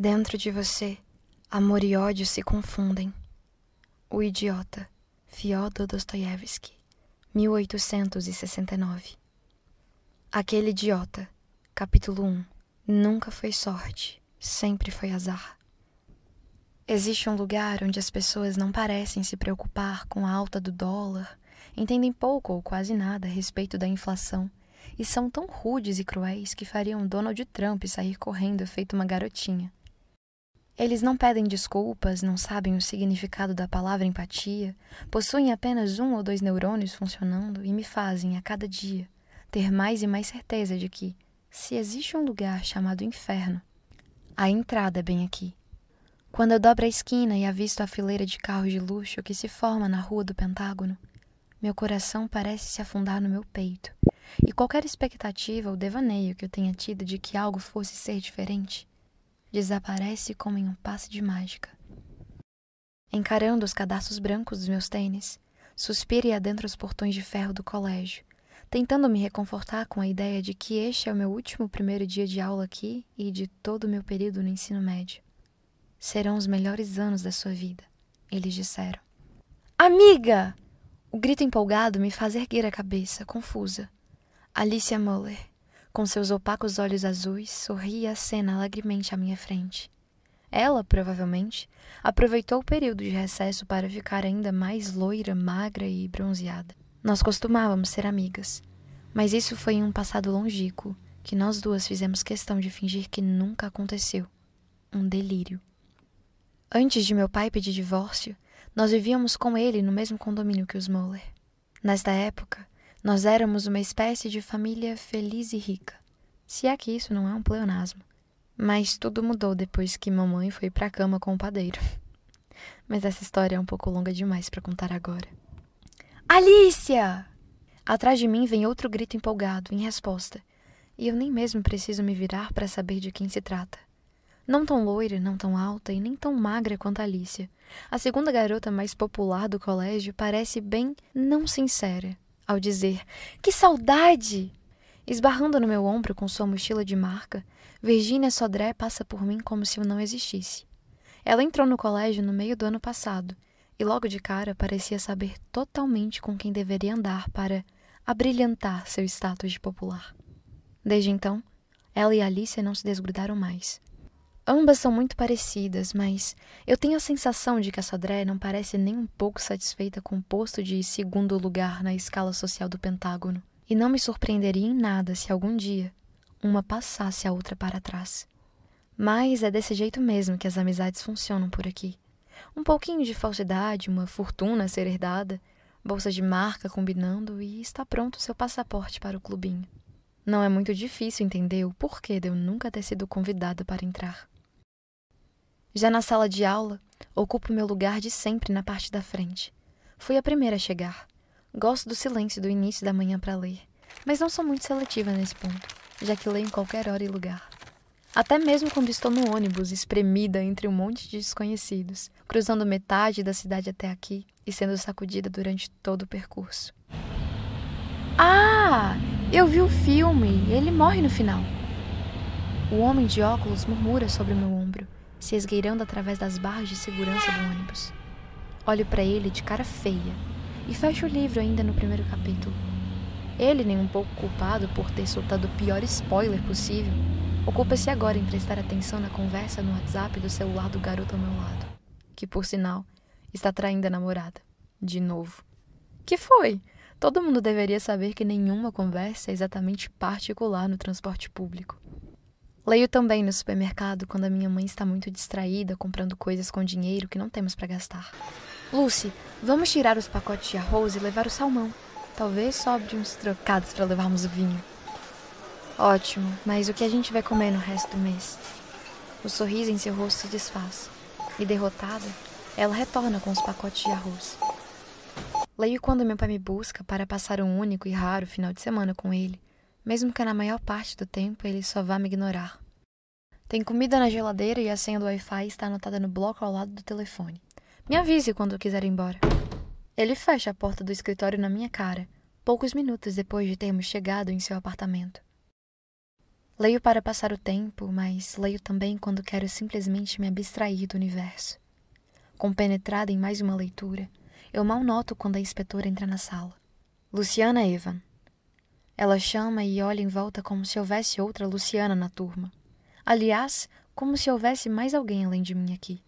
Dentro de você, amor e ódio se confundem. O Idiota, Fyodor Dostoiévski, 1869. Aquele idiota, capítulo 1. Nunca foi sorte, sempre foi azar. Existe um lugar onde as pessoas não parecem se preocupar com a alta do dólar, entendem pouco ou quase nada a respeito da inflação e são tão rudes e cruéis que fariam Donald Trump sair correndo feito uma garotinha. Eles não pedem desculpas, não sabem o significado da palavra empatia, possuem apenas um ou dois neurônios funcionando e me fazem, a cada dia, ter mais e mais certeza de que, se existe um lugar chamado inferno, a entrada é bem aqui. Quando eu dobro a esquina e avisto a fileira de carros de luxo que se forma na rua do Pentágono, meu coração parece se afundar no meu peito, e qualquer expectativa ou devaneio que eu tenha tido de que algo fosse ser diferente desaparece como em um passe de mágica. Encarando os cadastros brancos dos meus tênis, suspiro e adentro os portões de ferro do colégio, tentando me reconfortar com a ideia de que este é o meu último primeiro dia de aula aqui e de todo o meu período no ensino médio. Serão os melhores anos da sua vida, eles disseram. Amiga! O grito empolgado me faz erguer a cabeça, confusa. Alicia Muller, com seus opacos olhos azuis, sorria a cena alegremente à minha frente. Ela, provavelmente, aproveitou o período de recesso para ficar ainda mais loira, magra e bronzeada. Nós costumávamos ser amigas, mas isso foi em um passado longínquo que nós duas fizemos questão de fingir que nunca aconteceu. Um delírio. Antes de meu pai pedir divórcio, nós vivíamos com ele no mesmo condomínio que os Moller. Nesta época, nós éramos uma espécie de família feliz e rica. Se é que isso não é um pleonasmo. Mas tudo mudou depois que mamãe foi para a cama com o padeiro. Mas essa história é um pouco longa demais para contar agora. Alicia! Atrás de mim vem outro grito empolgado, em resposta, e eu nem mesmo preciso me virar para saber de quem se trata. Não tão loira, não tão alta e nem tão magra quanto Alicia. A segunda garota mais popular do colégio parece bem não sincera, ao dizer: Que saudade! Esbarrando no meu ombro com sua mochila de marca, Virginia Sodré passa por mim como se eu não existisse. Ela entrou no colégio no meio do ano passado e logo de cara parecia saber totalmente com quem deveria andar para abrilhantar seu status de popular. Desde então, ela e Alicia não se desgrudaram mais. Ambas são muito parecidas, mas eu tenho a sensação de que a Sodré não parece nem um pouco satisfeita com o posto de segundo lugar na escala social do Pentágono. E não me surpreenderia em nada se algum dia uma passasse a outra para trás. Mas é desse jeito mesmo que as amizades funcionam por aqui. Um pouquinho de falsidade, uma fortuna a ser herdada, bolsa de marca combinando e está pronto o seu passaporte para o clubinho. Não é muito difícil entender o porquê de eu nunca ter sido convidada para entrar. Já na sala de aula, ocupo meu lugar de sempre na parte da frente. Fui a primeira a chegar. Gosto do silêncio do início da manhã para ler, mas não sou muito seletiva nesse ponto, já que leio em qualquer hora e lugar. Até mesmo quando estou no ônibus, espremida entre um monte de desconhecidos, cruzando metade da cidade até aqui e sendo sacudida durante todo o percurso. Ah! Eu vi o filme! Ele morre no final. O homem de óculos murmura sobre meu ombro se esgueirando através das barras de segurança do ônibus. Olho para ele de cara feia e fecho o livro ainda no primeiro capítulo. Ele, nem um pouco culpado por ter soltado o pior spoiler possível, ocupa-se agora em prestar atenção na conversa no WhatsApp do celular do garoto ao meu lado, que, por sinal, está traindo a namorada. De novo. Que foi? Todo mundo deveria saber que nenhuma conversa é exatamente particular no transporte público. Leio também no supermercado quando a minha mãe está muito distraída comprando coisas com dinheiro que não temos para gastar. Lucy, vamos tirar os pacotes de arroz e levar o salmão. Talvez sobre uns trocados para levarmos o vinho. Ótimo, mas o que a gente vai comer no resto do mês? O sorriso em seu rosto se desfaz. E derrotada, ela retorna com os pacotes de arroz. Leio quando meu pai me busca para passar um único e raro final de semana com ele mesmo que na maior parte do tempo ele só vá me ignorar. Tem comida na geladeira e a senha do Wi-Fi está anotada no bloco ao lado do telefone. Me avise quando quiser ir embora. Ele fecha a porta do escritório na minha cara, poucos minutos depois de termos chegado em seu apartamento. Leio para passar o tempo, mas leio também quando quero simplesmente me abstrair do universo. Compenetrada em mais uma leitura, eu mal noto quando a inspetora entra na sala. Luciana Evan. Ela chama e olha em volta como se houvesse outra Luciana na turma. Aliás, como se houvesse mais alguém além de mim aqui.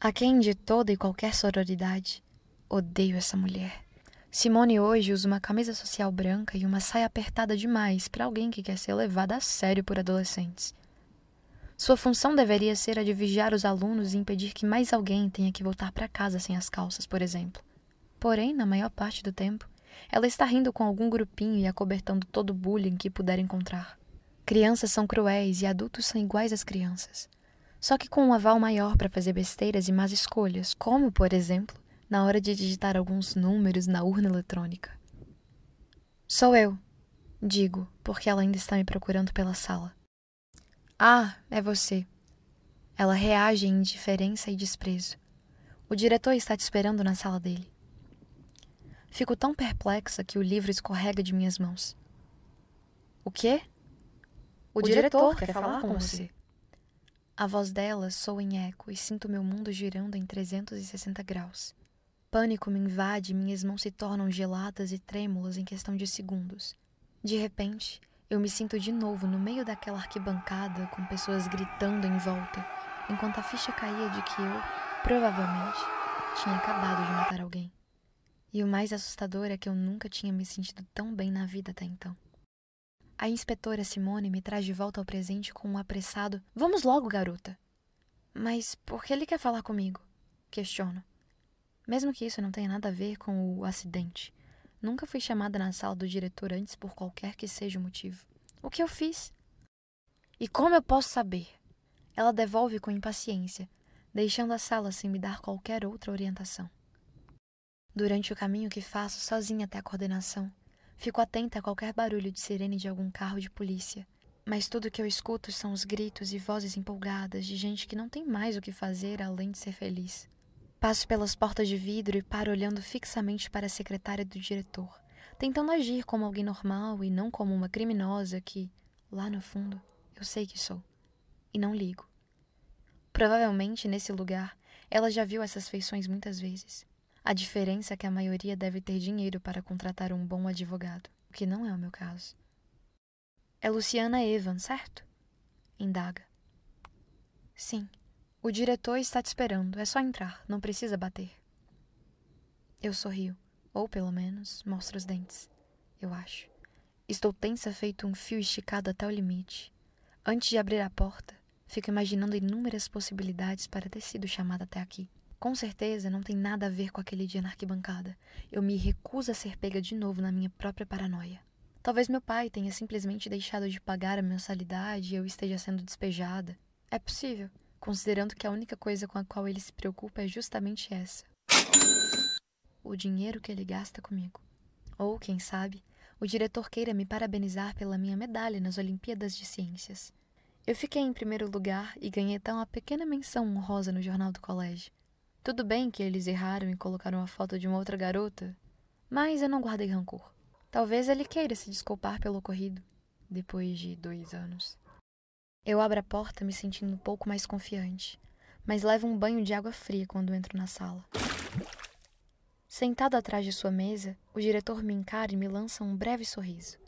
A quem de toda e qualquer sororidade, odeio essa mulher. Simone hoje usa uma camisa social branca e uma saia apertada demais para alguém que quer ser levada a sério por adolescentes. Sua função deveria ser a de vigiar os alunos e impedir que mais alguém tenha que voltar para casa sem as calças, por exemplo. Porém, na maior parte do tempo, ela está rindo com algum grupinho e acobertando todo o bullying que puder encontrar. Crianças são cruéis e adultos são iguais às crianças. Só que com um aval maior para fazer besteiras e más escolhas, como, por exemplo, na hora de digitar alguns números na urna eletrônica. Sou eu, digo, porque ela ainda está me procurando pela sala. Ah, é você. Ela reage em indiferença e desprezo. O diretor está te esperando na sala dele. Fico tão perplexa que o livro escorrega de minhas mãos. O quê? O, o diretor, diretor, quer, falar, falar com você. você. A voz dela soa em eco e sinto meu mundo girando em 360 graus. Pânico me invade e minhas mãos se tornam geladas e trêmulas em questão de segundos. De repente, eu me sinto de novo no meio daquela arquibancada com pessoas gritando em volta, enquanto a ficha caía de que eu, provavelmente, tinha acabado de matar alguém. E o mais assustador é que eu nunca tinha me sentido tão bem na vida até então. A inspetora Simone me traz de volta ao presente com um apressado: Vamos logo, garota! Mas por que ele quer falar comigo? Questiono. Mesmo que isso não tenha nada a ver com o acidente. Nunca fui chamada na sala do diretor antes por qualquer que seja o motivo. O que eu fiz? E como eu posso saber? Ela devolve com impaciência, deixando a sala sem me dar qualquer outra orientação. Durante o caminho que faço sozinha até a coordenação, fico atenta a qualquer barulho de sirene de algum carro de polícia. Mas tudo que eu escuto são os gritos e vozes empolgadas de gente que não tem mais o que fazer além de ser feliz. Passo pelas portas de vidro e paro olhando fixamente para a secretária do diretor, tentando agir como alguém normal e não como uma criminosa que, lá no fundo, eu sei que sou. E não ligo. Provavelmente, nesse lugar, ela já viu essas feições muitas vezes. A diferença é que a maioria deve ter dinheiro para contratar um bom advogado, o que não é o meu caso. É Luciana Evan, certo? Indaga. Sim. O diretor está te esperando. É só entrar. Não precisa bater. Eu sorrio. Ou, pelo menos, mostro os dentes. Eu acho. Estou tensa feito um fio esticado até o limite. Antes de abrir a porta, fico imaginando inúmeras possibilidades para ter sido chamada até aqui. Com certeza não tem nada a ver com aquele dia na arquibancada. Eu me recuso a ser pega de novo na minha própria paranoia. Talvez meu pai tenha simplesmente deixado de pagar a mensalidade e eu esteja sendo despejada. É possível considerando que a única coisa com a qual ele se preocupa é justamente essa: o dinheiro que ele gasta comigo. Ou, quem sabe, o diretor queira me parabenizar pela minha medalha nas Olimpíadas de Ciências. Eu fiquei em primeiro lugar e ganhei até uma pequena menção honrosa no jornal do colégio. Tudo bem que eles erraram e colocaram a foto de uma outra garota, mas eu não guardei rancor. Talvez ele queira se desculpar pelo ocorrido, depois de dois anos. Eu abro a porta me sentindo um pouco mais confiante, mas levo um banho de água fria quando entro na sala. Sentado atrás de sua mesa, o diretor me encara e me lança um breve sorriso.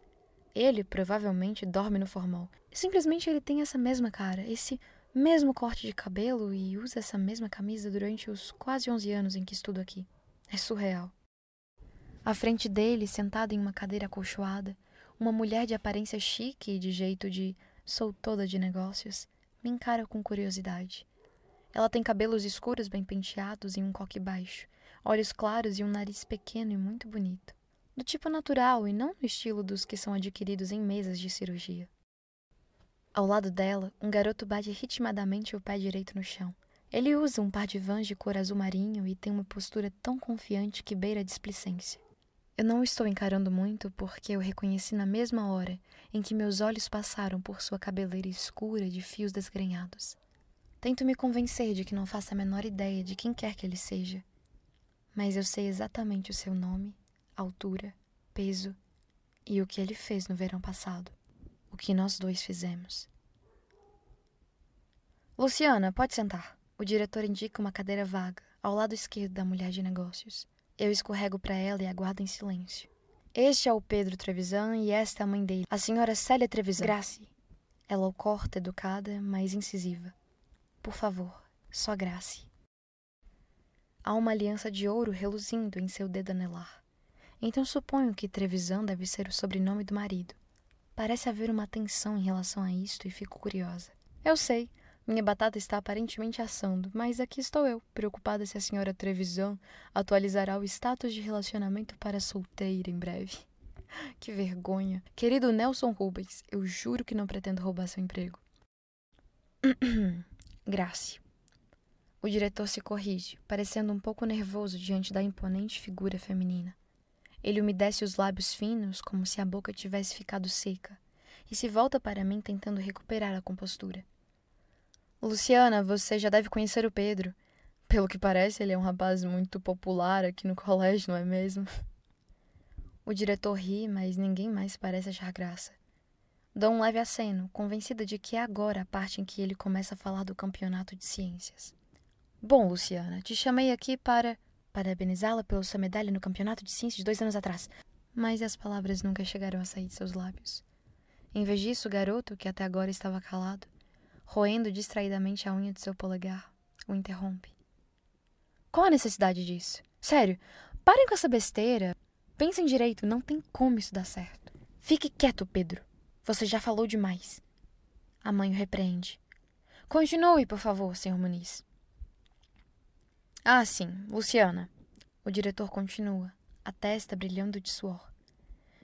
Ele provavelmente dorme no formal. Simplesmente ele tem essa mesma cara, esse mesmo corte de cabelo e usa essa mesma camisa durante os quase 11 anos em que estudo aqui. É surreal. À frente dele, sentada em uma cadeira acolchoada, uma mulher de aparência chique e de jeito de sou toda de negócios, me encara com curiosidade. Ela tem cabelos escuros bem penteados e um coque baixo, olhos claros e um nariz pequeno e muito bonito. Do tipo natural e não no estilo dos que são adquiridos em mesas de cirurgia. Ao lado dela, um garoto bate ritmadamente o pé direito no chão. Ele usa um par de vans de cor azul marinho e tem uma postura tão confiante que beira a displicência. Eu não estou encarando muito porque eu reconheci na mesma hora em que meus olhos passaram por sua cabeleira escura de fios desgrenhados. Tento me convencer de que não faço a menor ideia de quem quer que ele seja, mas eu sei exatamente o seu nome, altura, peso e o que ele fez no verão passado. O que nós dois fizemos. Luciana, pode sentar. O diretor indica uma cadeira vaga, ao lado esquerdo da mulher de negócios. Eu escorrego para ela e aguardo em silêncio. Este é o Pedro Trevisan e esta é a mãe dele, a senhora Célia Trevisan. Grace. Ela o corta, educada, mas incisiva. Por favor, só Grace. Há uma aliança de ouro reluzindo em seu dedo anelar. Então suponho que Trevisan deve ser o sobrenome do marido. Parece haver uma tensão em relação a isto e fico curiosa. Eu sei, minha batata está aparentemente assando, mas aqui estou eu, preocupada se a senhora Trevisan atualizará o status de relacionamento para solteira em breve. Que vergonha. Querido Nelson Rubens, eu juro que não pretendo roubar seu emprego. Grace. O diretor se corrige, parecendo um pouco nervoso diante da imponente figura feminina. Ele umedece os lábios finos, como se a boca tivesse ficado seca, e se volta para mim tentando recuperar a compostura. Luciana, você já deve conhecer o Pedro. Pelo que parece, ele é um rapaz muito popular aqui no colégio, não é mesmo? O diretor ri, mas ninguém mais parece achar graça. Dou um leve aceno, convencida de que é agora a parte em que ele começa a falar do campeonato de ciências. Bom, Luciana, te chamei aqui para parabenizá-la pela sua medalha no campeonato de ciências de dois anos atrás. Mas as palavras nunca chegaram a sair de seus lábios. Em vez disso, o garoto, que até agora estava calado, roendo distraidamente a unha de seu polegar, o interrompe. Qual a necessidade disso? Sério, parem com essa besteira. Pensem direito, não tem como isso dar certo. Fique quieto, Pedro. Você já falou demais. A mãe o repreende. Continue, por favor, senhor Muniz. Ah, sim, Luciana. O diretor continua, a testa brilhando de suor.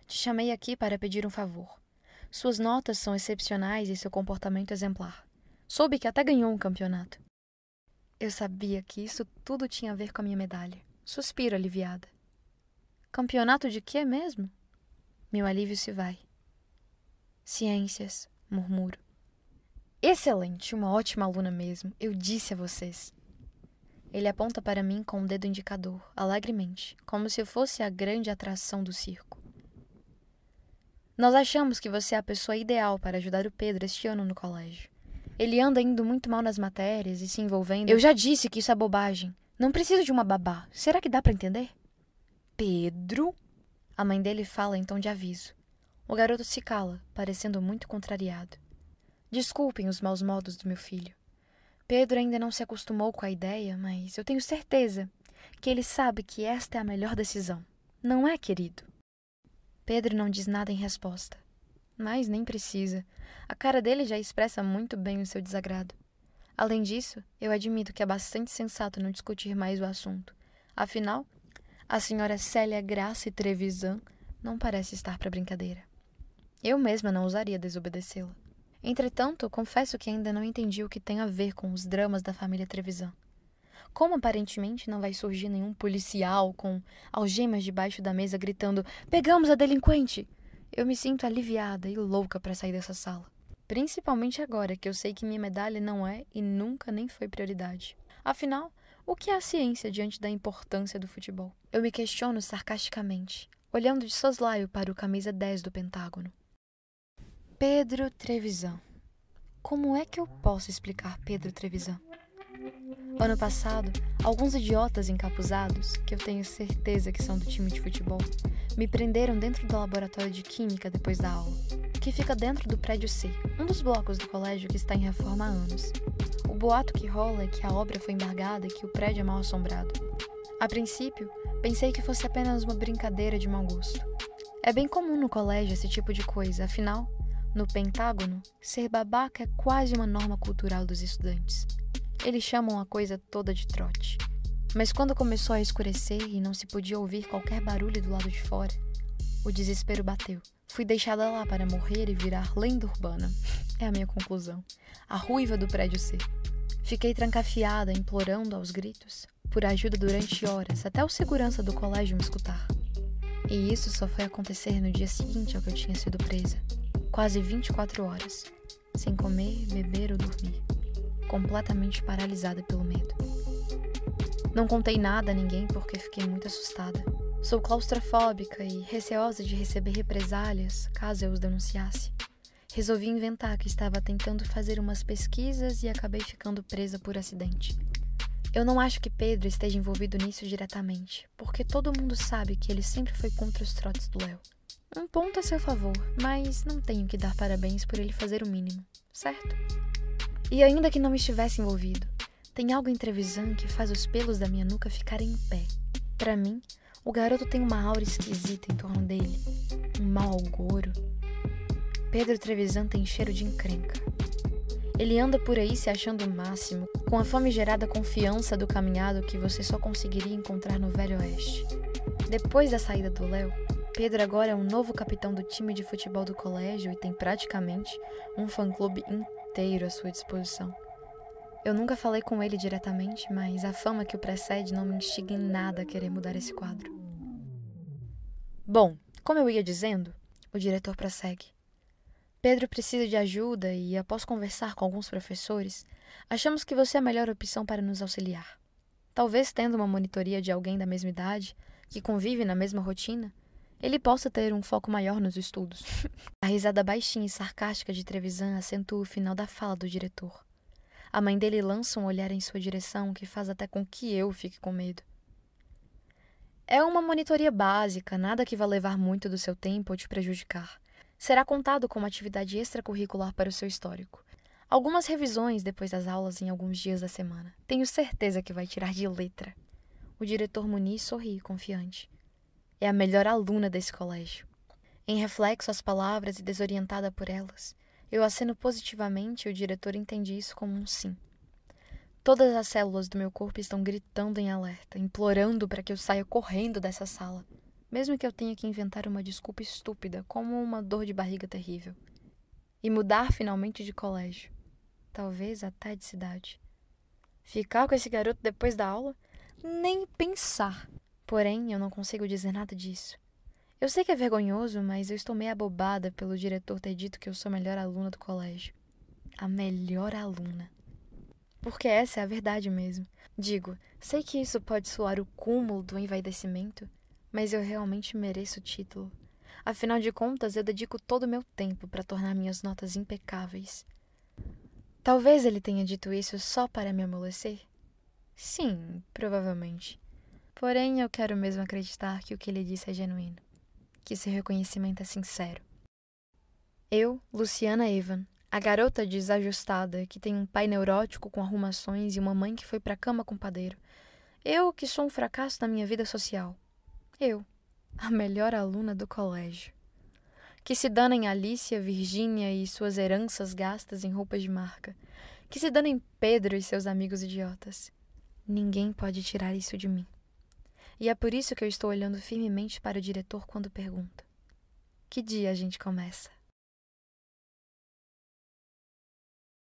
Te chamei aqui para pedir um favor. Suas notas são excepcionais e seu comportamento exemplar. Soube que até ganhou um campeonato. Eu sabia que isso tudo tinha a ver com a minha medalha. Suspiro aliviada. Campeonato de quê mesmo? Meu alívio se vai. Ciências, murmuro. Excelente, uma ótima aluna mesmo. Eu disse a vocês. Ele aponta para mim com o um dedo indicador, alegremente, como se fosse a grande atração do circo. Nós achamos que você é a pessoa ideal para ajudar o Pedro este ano no colégio. Ele anda indo muito mal nas matérias e se envolvendo. Eu já disse que isso é bobagem. Não preciso de uma babá. Será que dá para entender? Pedro? A mãe dele fala em tom de aviso. O garoto se cala, parecendo muito contrariado. Desculpem os maus modos do meu filho. Pedro ainda não se acostumou com a ideia, mas eu tenho certeza que ele sabe que esta é a melhor decisão. Não é, querido? Pedro não diz nada em resposta. Mas nem precisa. A cara dele já expressa muito bem o seu desagrado. Além disso, eu admito que é bastante sensato não discutir mais o assunto. Afinal, a senhora Célia Graça Trevisan não parece estar para brincadeira. Eu mesma não ousaria desobedecê-la. Entretanto, confesso que ainda não entendi o que tem a ver com os dramas da família Trevisan. Como aparentemente não vai surgir nenhum policial com algemas debaixo da mesa gritando: Pegamos a delinquente! Eu me sinto aliviada e louca para sair dessa sala. Principalmente agora que eu sei que minha medalha não é e nunca nem foi prioridade. Afinal, o que é a ciência diante da importância do futebol? Eu me questiono sarcasticamente, olhando de soslaio para o camisa 10 do Pentágono. Pedro Trevisan. Como é que eu posso explicar Pedro Trevisan? Ano passado, alguns idiotas encapuzados, que eu tenho certeza que são do time de futebol, me prenderam dentro do laboratório de química depois da aula, que fica dentro do prédio C, um dos blocos do colégio que está em reforma há anos. O boato que rola é que a obra foi embargada e que o prédio é mal assombrado. A princípio, pensei que fosse apenas uma brincadeira de mau gosto. É bem comum no colégio esse tipo de coisa, afinal, no Pentágono, ser babaca é quase uma norma cultural dos estudantes. Eles chamam a coisa toda de trote. Mas quando começou a escurecer e não se podia ouvir qualquer barulho do lado de fora, o desespero bateu. Fui deixada lá para morrer e virar lenda urbana. É a minha conclusão. A ruiva do prédio C. Fiquei trancafiada, implorando aos gritos por ajuda durante horas, até o segurança do colégio me escutar. E isso só foi acontecer no dia seguinte ao que eu tinha sido presa quase 24 horas, sem comer, beber ou dormir, completamente paralisada pelo medo. Não contei nada a ninguém porque fiquei muito assustada. Sou claustrofóbica e receosa de receber represálias caso eu os denunciasse. Resolvi inventar que estava tentando fazer umas pesquisas e acabei ficando presa por acidente. Eu não acho que Pedro esteja envolvido nisso diretamente, porque todo mundo sabe que ele sempre foi contra os trotes do Léo. Um ponto a seu favor, mas não tenho que dar parabéns por ele fazer o mínimo, certo? E ainda que não estivesse envolvido, tem algo em Trevisan que faz os pelos da minha nuca ficarem em pé. Para mim, o garoto tem uma aura esquisita em torno dele, um mau agouro. Pedro Trevisan tem cheiro de encrenca. Ele anda por aí se achando o máximo, com a famigerada confiança do caminhado que você só conseguiria encontrar no Velho Oeste. Depois da saída do Léo, Pedro agora é um novo capitão do time de futebol do colégio e tem praticamente um fã-clube inteiro à sua disposição. Eu nunca falei com ele diretamente, mas a fama que o precede não me instiga em nada a querer mudar esse quadro. Bom, como eu ia dizendo, o diretor prossegue. Pedro precisa de ajuda e, após conversar com alguns professores, achamos que você é a melhor opção para nos auxiliar. Talvez tendo uma monitoria de alguém da mesma idade, que convive na mesma rotina, ele possa ter um foco maior nos estudos. a risada baixinha e sarcástica de Trevisan acentua o final da fala do diretor. A mãe dele lança um olhar em sua direção que faz até com que eu fique com medo. É uma monitoria básica, nada que vá levar muito do seu tempo ou te prejudicar. Será contado como atividade extracurricular para o seu histórico. Algumas revisões depois das aulas em alguns dias da semana. Tenho certeza que vai tirar de letra. O diretor Muniz sorri, confiante. É a melhor aluna desse colégio. Em reflexo às palavras e desorientada por elas, eu aceno positivamente e o diretor entende isso como um sim. Todas as células do meu corpo estão gritando em alerta, implorando para que eu saia correndo dessa sala, mesmo que eu tenha que inventar uma desculpa estúpida, como uma dor de barriga terrível. E mudar finalmente de colégio, talvez até de cidade. Ficar com esse garoto depois da aula? Nem pensar. Porém, eu não consigo dizer nada disso. Eu sei que é vergonhoso, mas eu estou meio abobada pelo diretor ter dito que eu sou a melhor aluna do colégio. A melhor aluna. Porque essa é a verdade mesmo. Digo, sei que isso pode soar o cúmulo do envaidecimento, mas eu realmente mereço o título. Afinal de contas, eu dedico todo o meu tempo para tornar minhas notas impecáveis. Talvez ele tenha dito isso só para me amolecer? Sim, provavelmente. Porém, eu quero mesmo acreditar que o que ele disse é genuíno que seu reconhecimento é sincero. Eu, Luciana Evan, a garota desajustada que tem um pai neurótico com arrumações e uma mãe que foi para cama com padeiro. Eu que sou um fracasso na minha vida social. Eu, a melhor aluna do colégio. Que se danem Alicia, Virgínia e suas heranças gastas em roupas de marca. Que se danem Pedro e seus amigos idiotas. Ninguém pode tirar isso de mim. E é por isso que eu estou olhando firmemente para o diretor quando pergunto: Que dia a gente começa?